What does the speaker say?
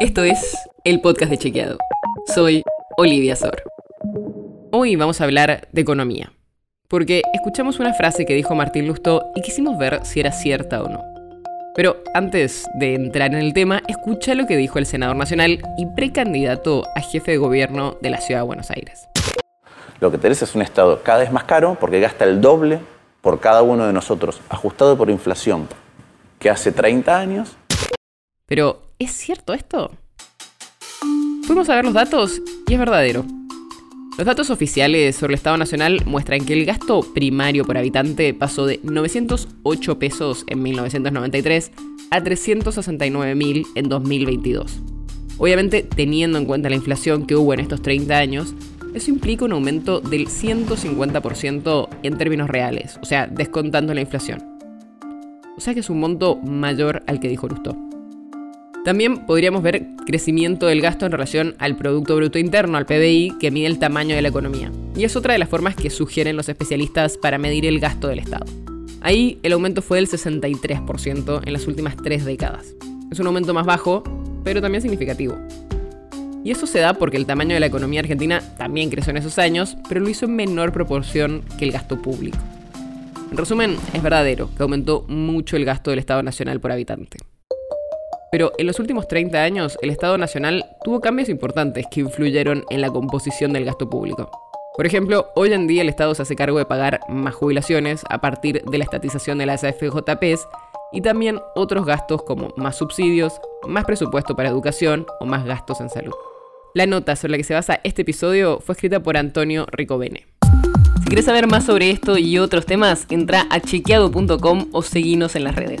Esto es el podcast de Chequeado. Soy Olivia Sor. Hoy vamos a hablar de economía, porque escuchamos una frase que dijo Martín Lustó y quisimos ver si era cierta o no. Pero antes de entrar en el tema, escucha lo que dijo el senador nacional y precandidato a jefe de gobierno de la ciudad de Buenos Aires. Lo que tenés es un Estado cada vez más caro porque gasta el doble por cada uno de nosotros, ajustado por inflación, que hace 30 años. Pero, ¿es cierto esto? Fuimos a ver los datos y es verdadero. Los datos oficiales sobre el Estado Nacional muestran que el gasto primario por habitante pasó de 908 pesos en 1993 a 369.000 en 2022. Obviamente, teniendo en cuenta la inflación que hubo en estos 30 años, eso implica un aumento del 150% en términos reales, o sea, descontando la inflación. O sea que es un monto mayor al que dijo Lustó. También podríamos ver crecimiento del gasto en relación al Producto Bruto Interno, al PBI, que mide el tamaño de la economía. Y es otra de las formas que sugieren los especialistas para medir el gasto del Estado. Ahí el aumento fue del 63% en las últimas tres décadas. Es un aumento más bajo, pero también significativo. Y eso se da porque el tamaño de la economía argentina también creció en esos años, pero lo hizo en menor proporción que el gasto público. En resumen, es verdadero que aumentó mucho el gasto del Estado Nacional por habitante. Pero en los últimos 30 años, el Estado Nacional tuvo cambios importantes que influyeron en la composición del gasto público. Por ejemplo, hoy en día el Estado se hace cargo de pagar más jubilaciones a partir de la estatización de las AFJPs y también otros gastos como más subsidios, más presupuesto para educación o más gastos en salud. La nota sobre la que se basa este episodio fue escrita por Antonio Ricovene. Si quieres saber más sobre esto y otros temas, entra a chequeado.com o seguinos en las redes.